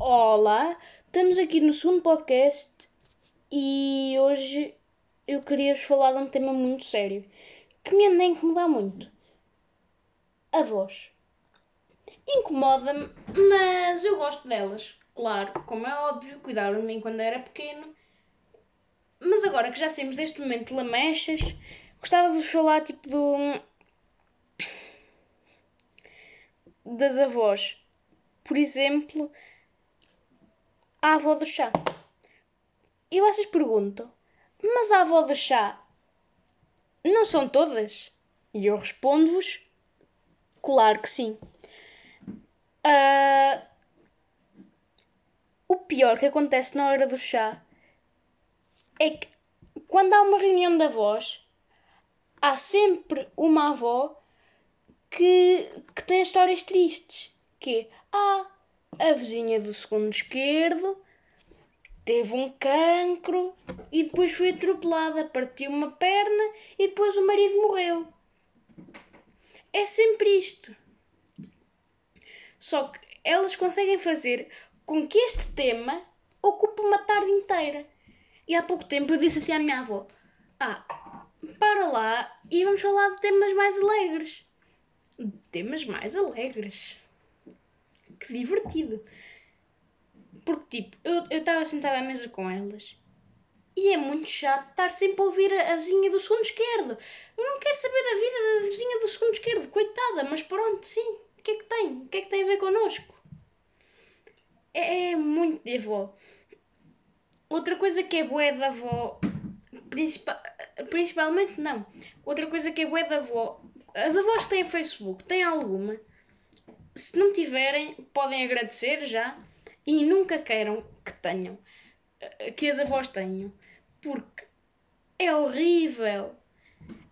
Olá, estamos aqui no segundo podcast e hoje eu queria-vos falar de um tema muito sério que me anda a incomodar muito. A voz. Incomoda-me, mas eu gosto delas. Claro, como é óbvio, cuidaram de mim quando era pequeno. Mas agora que já saímos deste momento de lamechas, gostava de vos falar tipo do. das avós. Por exemplo, a avó do chá. E vocês perguntam, mas a avó do chá não são todas? E eu respondo-vos, claro que sim. Uh, o pior que acontece na hora do chá é que quando há uma reunião de avós, há sempre uma avó que, que tem histórias tristes. Que é, ah, a vizinha do segundo esquerdo teve um cancro e depois foi atropelada, partiu uma perna e depois o marido morreu. É sempre isto. Só que elas conseguem fazer com que este tema ocupe uma tarde inteira. E há pouco tempo eu disse assim à minha avó: Ah, para lá e vamos falar de temas mais alegres. De temas mais alegres. Que divertido. Porque, tipo, eu estava sentada à mesa com elas e é muito chato estar sempre a ouvir a, a vizinha do segundo esquerdo. Eu não quero saber da vida da vizinha do segundo esquerdo, coitada, mas pronto, sim. O que é que tem? O que é que tem a ver connosco? É, é muito de avó. Outra coisa que é bué da avó, principal, principalmente não. Outra coisa que é bué da avó, as avós têm Facebook, têm alguma? Se não tiverem, podem agradecer já e nunca queiram que tenham, que as avós tenham, porque é horrível.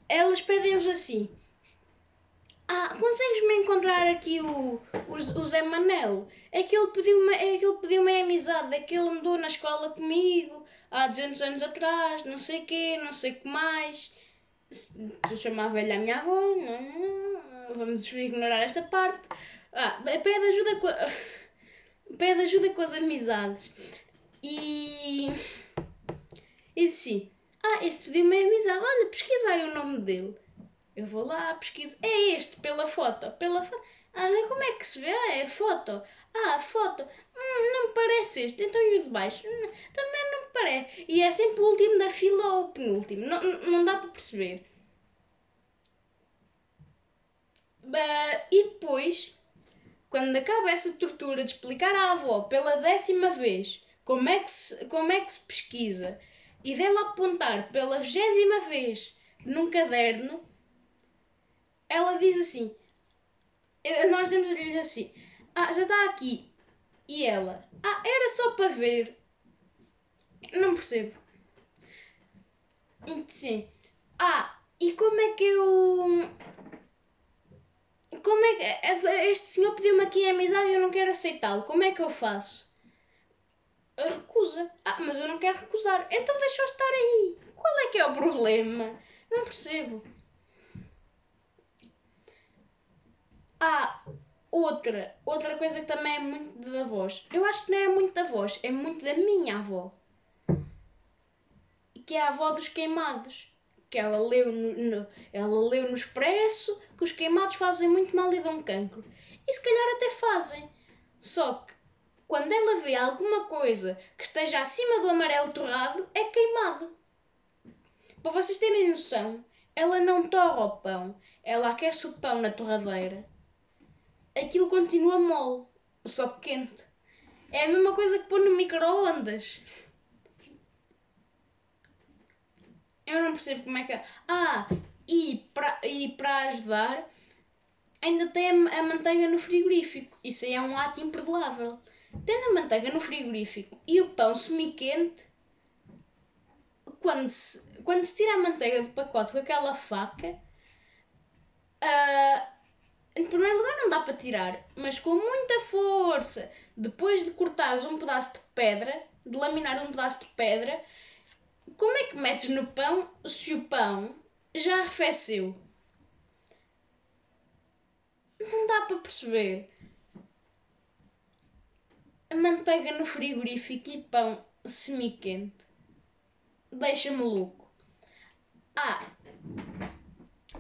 Elas pedem-vos assim: Ah, consegues-me encontrar aqui o, o, o Zé Manel? É que ele pediu-me é que pediu amizade, é que ele andou na escola comigo há 200 anos atrás, não sei quê, não sei o que mais. Eu chamava ele a minha avó, não, vamos ignorar esta parte. Ah, pede ajuda com pede ajuda com as amizades. E. E sim. Ah, este pediu-me amizade. Olha, pesquisa aí o nome dele. Eu vou lá, pesquiso. É este, pela foto. Pela. Ah, como é que se vê? Ah, é foto. Ah, foto. Hum, não me parece este. Então e o de baixo? Hum, também não me parece. E é sempre o último da fila ou o penúltimo. Não, não dá para perceber. Uh, e depois quando acaba essa tortura de explicar à avó pela décima vez como é que se, como é que se pesquisa e dela apontar pela vigésima vez num caderno, ela diz assim: Nós demos-lhe assim, ah, já está aqui. E ela, ah, era só para ver. Não percebo. Sim. Ah, e como é que eu como é que é, este senhor pediu-me aqui a amizade e eu não quero aceitá-lo? Como é que eu faço? Recusa. Ah, mas eu não quero recusar. Então deixa eu estar aí. Qual é que é o problema? Não percebo. Ah, outra. Outra coisa que também é muito da voz. Eu acho que não é muito da voz, é muito da minha avó. Que é a avó dos queimados que ela leu no, no, ela leu no Expresso que os queimados fazem muito mal e dão cancro. E se calhar até fazem. Só que quando ela vê alguma coisa que esteja acima do amarelo torrado, é queimado. Para vocês terem noção, ela não torra o pão, ela aquece o pão na torradeira. Aquilo continua mole, só quente. É a mesma coisa que pôr no micro-ondas. Eu não percebo como é que. É. Ah, e para e para ajudar, ainda tem a, a manteiga no frigorífico. Isso aí é um ato imperdoável. Tendo a manteiga no frigorífico e o pão semi-quente, quando se, quando se tira a manteiga do pacote com aquela faca, uh, em primeiro lugar não dá para tirar, mas com muita força, depois de cortares um pedaço de pedra, de laminar um pedaço de pedra, como é que metes no pão se o pão já arrefeceu? Não dá para perceber. manteiga no frigorífico e pão semi-quente. Deixa-me louco. Ah,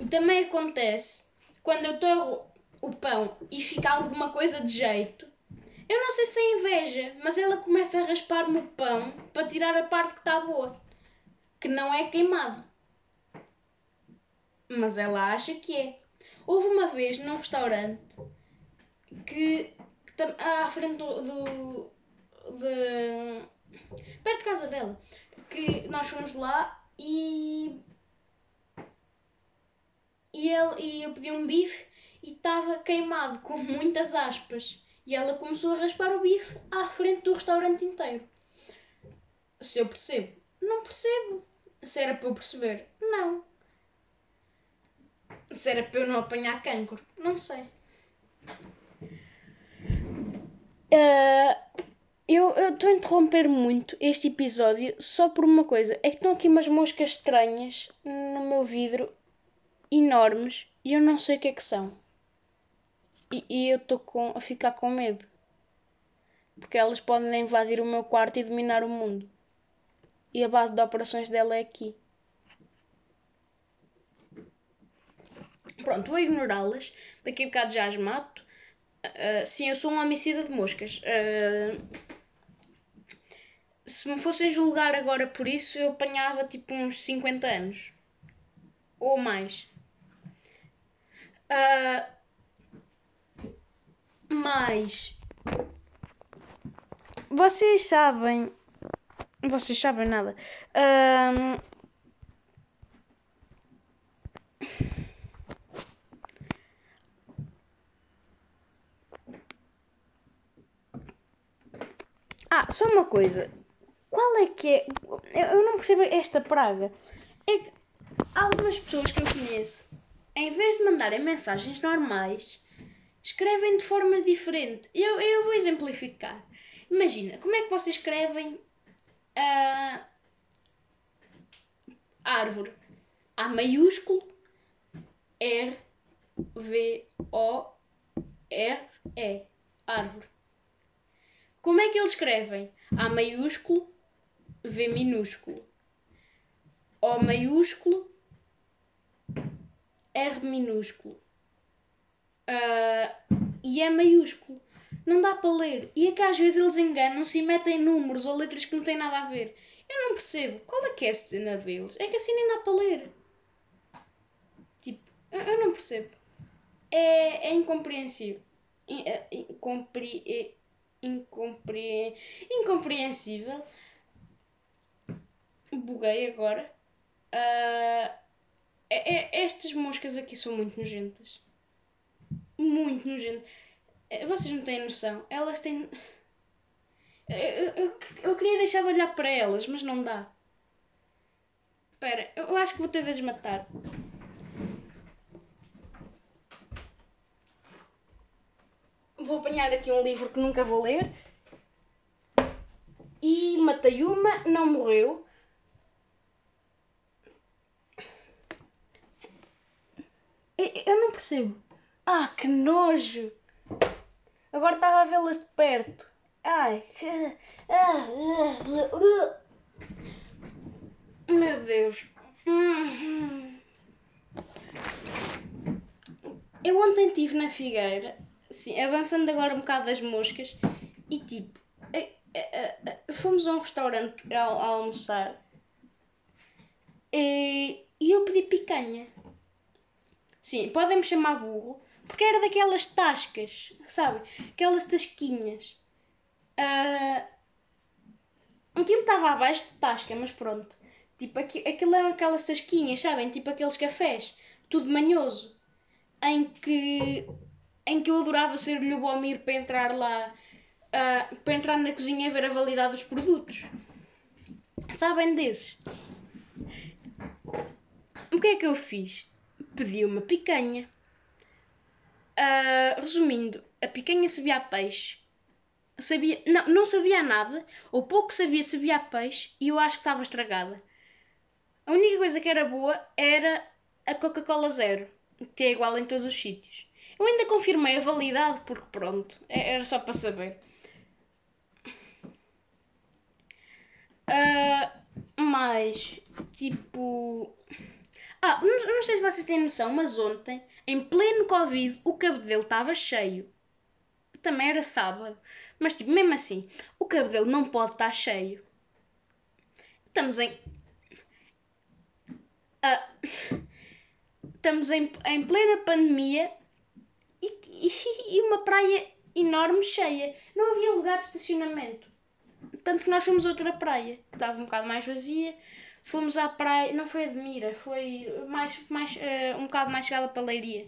e também acontece quando eu torro o pão e fica alguma coisa de jeito. Eu não sei se é inveja, mas ela começa a raspar-me o pão para tirar a parte que está boa, que não é queimado. Mas ela acha que é. Houve uma vez num restaurante que, que à frente do, do de, perto de casa dela que nós fomos lá e e, ele, e eu pedi um bife e estava queimado com muitas aspas e ela começou a raspar o bife à frente do restaurante inteiro se eu percebo não percebo se era para eu perceber não se era para eu não apanhar cancro não sei Uh, eu estou a interromper muito este episódio só por uma coisa. É que estão aqui umas moscas estranhas no meu vidro, enormes, e eu não sei o que é que são. E, e eu estou a ficar com medo. Porque elas podem invadir o meu quarto e dominar o mundo. E a base de operações dela é aqui. Pronto, vou ignorá-las. Daqui a bocado já as mato. Uh, sim, eu sou um homicida de moscas. Uh, se me fossem julgar agora por isso, eu apanhava tipo uns 50 anos. Ou mais. Uh, mas. Vocês sabem. Vocês sabem nada. Uh, Ah, só uma coisa. Qual é que é. Eu não percebo esta praga. É que algumas pessoas que eu conheço, em vez de mandarem mensagens normais, escrevem de forma diferente. Eu, eu vou exemplificar. Imagina, como é que vocês escrevem uh, árvore? A maiúsculo, R, V, O, R, E. Árvore. Como é que eles escrevem? A maiúsculo, V minúsculo. O maiúsculo, R minúsculo. Uh, e é maiúsculo. Não dá para ler. E é que às vezes eles enganam-se e metem números ou letras que não têm nada a ver. Eu não percebo. Qual é que é a cena deles? É que assim nem dá para ler. Tipo, eu não percebo. É, é incompreensível. É, incompre, é, incompre, incompreensível. Buguei agora. Uh, é, é, estas moscas aqui são muito nojentas. Muito nojentas. Eh, vocês não têm noção. Elas têm. Eu, eu, eu, queria deixar de olhar para elas, mas não dá. Espera, eu acho que vou ter de as matar. Vou apanhar aqui um livro que nunca vou ler. E matei uma, não morreu. Eu não percebo. Ah, que nojo! Agora estava a vê-las de perto. Ai. Meu Deus. Eu ontem estive na Figueira, sim, avançando agora um bocado das moscas, e tipo, fomos a um restaurante a, a almoçar e, e eu pedi picanha. Sim, podem me chamar burro, porque era daquelas tascas, sabe? Aquelas tasquinhas. Uh, aquilo estava abaixo de tasca, mas pronto. Tipo, aquilo eram aquelas tasquinhas, sabem? Tipo aqueles cafés, tudo manhoso. Em que, em que eu adorava ser Lubomir para entrar lá, uh, para entrar na cozinha e ver a validade dos produtos. Sabem desses? O que é que eu fiz? Pedi uma picanha. Uh, resumindo, a picanha sabia a peixe. Sabia, não, não sabia nada, ou pouco sabia sabia a peixe, e eu acho que estava estragada. A única coisa que era boa era a Coca-Cola Zero, que é igual em todos os sítios. Eu ainda confirmei a validade, porque pronto, é, era só para saber. Ah, uh, mas, tipo. Ah, não, não, sei se vocês têm noção, mas ontem, em pleno Covid, o cabelo estava cheio. Também era sábado. Mas, tipo, mesmo assim, o cabelo não pode estar cheio. Estamos em. Uh, estamos em, em plena pandemia e, e, e uma praia enorme cheia. Não havia lugar de estacionamento. Tanto que nós fomos a outra praia, que estava um bocado mais vazia. Fomos à praia, não foi a de Mira, foi mais, mais, uh, um bocado mais chegada para Leiria.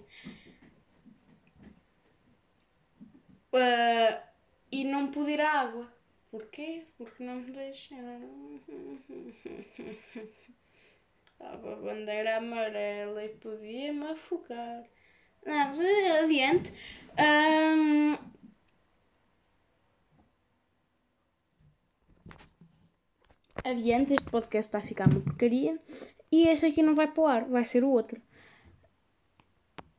Uh, e não pude ir à água. Porquê? Porque não me deixaram. Estava a bandeira amarela e podia-me afogar. Nada, adiante. Adiante, este podcast está a ficar uma porcaria. E este aqui não vai para o ar, vai ser o outro.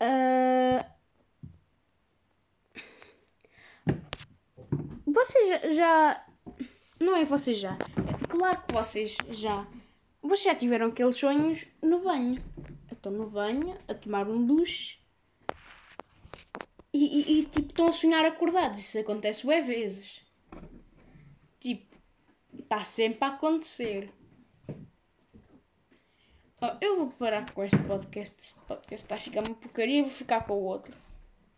Uh... Vocês já. Não é vocês já. É claro que vocês já. Vocês já tiveram aqueles sonhos no banho. Estão no banho a tomar um duche e, e, e tipo estão a sonhar acordados. Isso acontece bem vezes. Tipo, está sempre a acontecer. Oh, eu vou parar com este podcast. Este podcast está a ficar uma porcaria. Vou ficar com o outro.